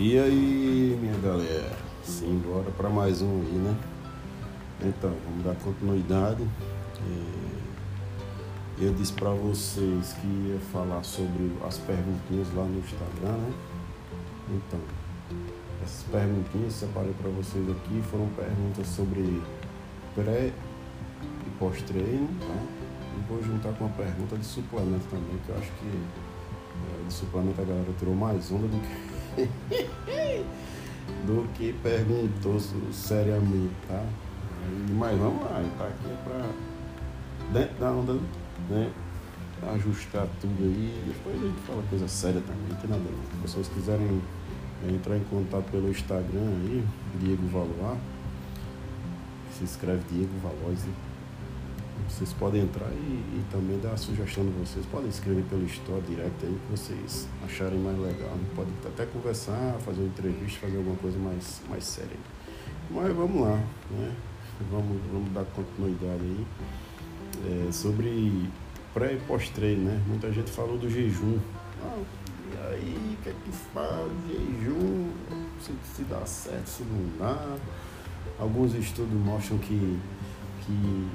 E aí, minha galera, simbora para mais um aí, né? Então, vamos dar continuidade. É, eu disse para vocês que ia falar sobre as perguntinhas lá no Instagram, né? Então, essas perguntinhas separei para vocês aqui foram perguntas sobre pré e pós-treino, tá? E vou juntar com uma pergunta de suplemento também, que eu acho que é, de suplemento a galera tirou mais onda do que do que perguntou seriamente, tá? Mas vamos lá, tá aqui para dentro da onda, né? Ajustar tudo aí, depois a gente fala coisa séria também, não tem nada. Se vocês quiserem entrar em contato pelo Instagram aí, Diego Valois, se escreve Diego Valois, né? Vocês podem entrar e, e, também dar a sugestão de vocês. Podem escrever pelo Store Direct aí que vocês acharem mais legal. Podem até conversar, fazer uma entrevista, fazer alguma coisa mais, mais séria. Mas vamos lá, né? Vamos, vamos dar continuidade aí. É, sobre pré e pós-treino, né? Muita gente falou do jejum. Ah, e aí, o que é que faz? Jejum, se, se dá certo, se não dá. Alguns estudos mostram que, que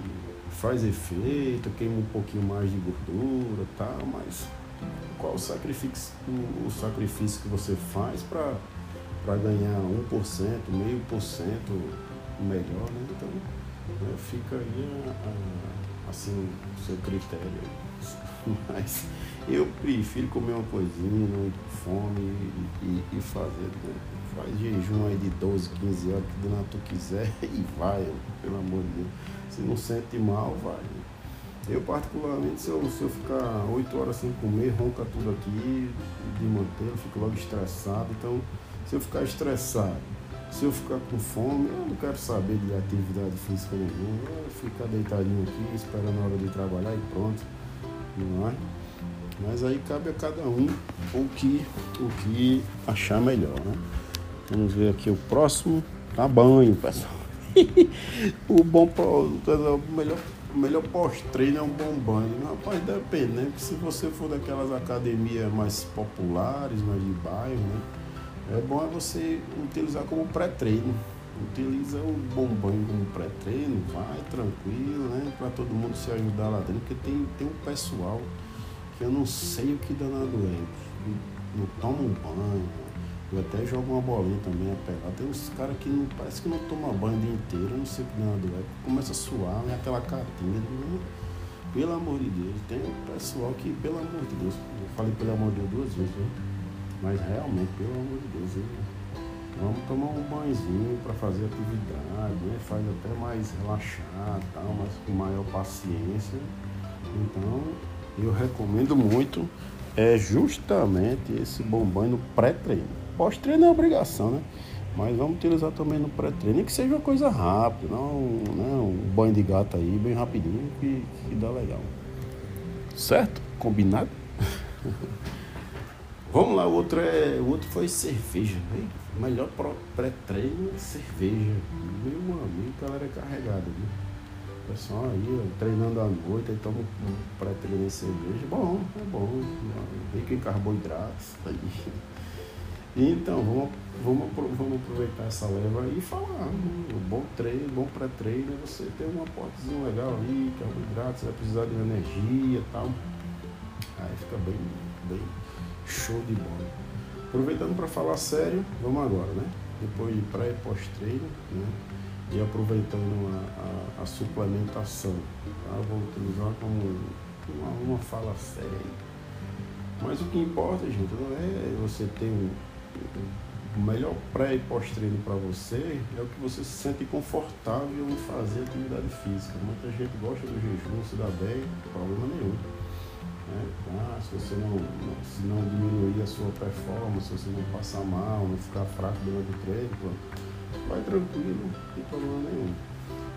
faz efeito, queima um pouquinho mais de gordura tal, mas qual o sacrifício, o sacrifício que você faz para ganhar 1%, meio por cento melhor, né? Então né, fica aí a, a, assim o seu critério. Mas eu prefiro comer uma coisinha, não ir com fome e, e, e fazer. Né? Faz jejum aí de 12, 15 horas, que do tu quiser e vai, pelo amor de Deus. Não sente mal, vai. Eu, particularmente, se eu, se eu ficar 8 horas sem comer, ronca tudo aqui de manter, eu fico logo estressado. Então, se eu ficar estressado, se eu ficar com fome, eu não quero saber de atividade física nenhuma. Eu ficar deitadinho aqui, esperando a hora de trabalhar e pronto. Não é? Mas aí cabe a cada um o que, o que achar melhor, né? Vamos ver aqui o próximo. Tá banho, pessoal. o bom o melhor, melhor pós-treino é um bom banho. Rapaz, depende, né? Porque se você for daquelas academias mais populares, mais de bairro, né? É bom é você utilizar como pré-treino. Utiliza o bom banho como pré-treino, vai tranquilo, né? Para todo mundo se ajudar lá dentro, porque tem, tem um pessoal que eu não sei o que danado é. Não toma um banho, eu até jogo uma bolinha também a pegar. Tem uns caras que não, parece que não toma banho o dia inteiro, não sei o que nada é. Começa a suar, né? aquela catinha. Né? Pelo amor de Deus, tem pessoal que, pelo amor de Deus, eu falei pelo amor de Deus duas vezes, viu? mas realmente, pelo amor de Deus, viu? vamos tomar um banhozinho para fazer atividade, né? faz até mais relaxar, tal, mas com maior paciência. Então, eu recomendo muito é justamente esse bom banho no pré-treino. Pós-treino é obrigação, né? Mas vamos utilizar também no pré-treino, nem que seja uma coisa rápida, não, né? um banho de gato aí, bem rapidinho, que, que dá legal. Certo? Combinado? vamos lá, o outro, é, o outro foi cerveja. Né? Melhor pré-treino é cerveja. Meu amigo, galera é carregada, viu? Pessoal aí, treinando à noite, aí toma um pré-treino cerveja. Bom, é bom. Rico em carboidratos. Aí. Então, vamos, vamos, vamos aproveitar essa leva e falar. Um bom treino, bom pré-treino, você tem um aportezinho legal ali, carboidrato, você vai precisar de energia e tal. Aí fica bem, bem show de bola. Aproveitando para falar sério, vamos agora, né? Depois de pré e pós-treino, né? E aproveitando a, a, a suplementação, tá? Vou utilizar como uma, uma fala séria. Mas o que importa, gente, não é você ter um o melhor pré e pós-treino para você é o que você se sente confortável em fazer atividade física. Muita gente gosta do jejum, se dá bem, problema nenhum. Né? Ah, se você não, se não diminuir a sua performance, se você não passar mal, não ficar fraco durante o treino, vai tranquilo, não tem problema nenhum.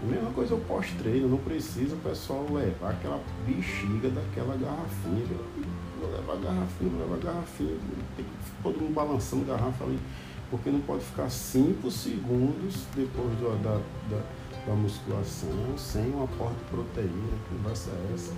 A mesma coisa o pós-treino, não precisa o pessoal levar aquela bexiga daquela garrafinha vou levar garrafinha, vou levar garrafinha. Tem que todo mundo balançando garrafa ali, porque não pode ficar 5 segundos depois do, da, da, da, musculação sem um aporte de proteína, que conversa é essa.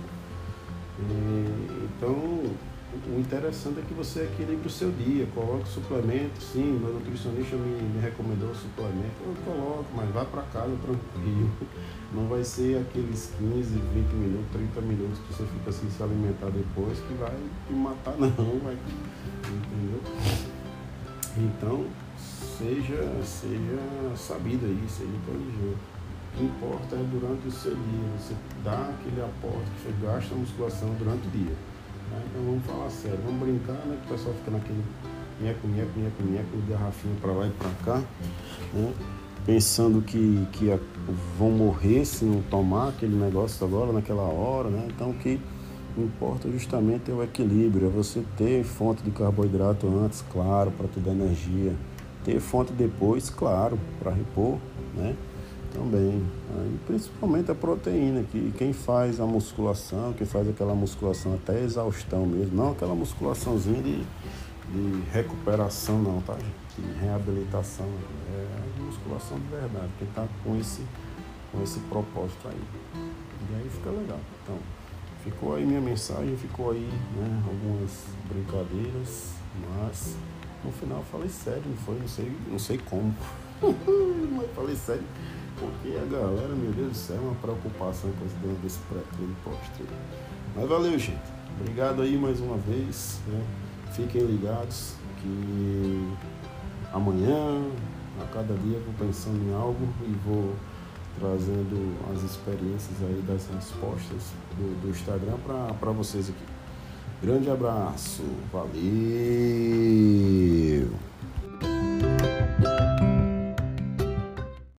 E, então, o interessante é que você equilibre o seu dia, coloque suplemento, sim, meu nutricionista me, me recomendou suplemento, eu coloco, mas vai para casa tranquilo. Não vai ser aqueles 15, 20 minutos, 30 minutos que você fica sem se alimentar depois que vai te matar não, vai. Entendeu? Então, seja, seja sabido aí, seja inteligente. Que importa é durante o seu dia, você dá aquele aporte que você gasta a musculação durante o dia. Né? Então vamos falar sério, vamos brincar, né? Que o pessoal fica naquele nheco, nheco, nheco, nheco, garrafinha para lá e para cá, né? pensando que, que vão morrer se não tomar aquele negócio agora, naquela hora, né? Então que importa justamente é o equilíbrio, é você ter fonte de carboidrato antes, claro, para te dar energia, ter fonte depois, claro, para repor, né? Também. Aí, principalmente a proteína, que quem faz a musculação, quem faz aquela musculação até exaustão mesmo, não aquela musculaçãozinha de, de recuperação não, tá? De reabilitação. É musculação de verdade, quem está com esse, com esse propósito aí. E aí fica legal. Então, ficou aí minha mensagem, ficou aí né, algumas brincadeiras, mas no final falei sério, não foi, não sei, não sei como. mas falei sério. Porque a galera, meu Deus do céu, é uma preocupação com esse dentro desse pré-treino pós-treino. Mas valeu, gente. Obrigado aí mais uma vez. Né? Fiquem ligados que amanhã, a cada dia, vou pensando em algo e vou trazendo as experiências aí das respostas do, do Instagram para vocês aqui. Grande abraço, valeu!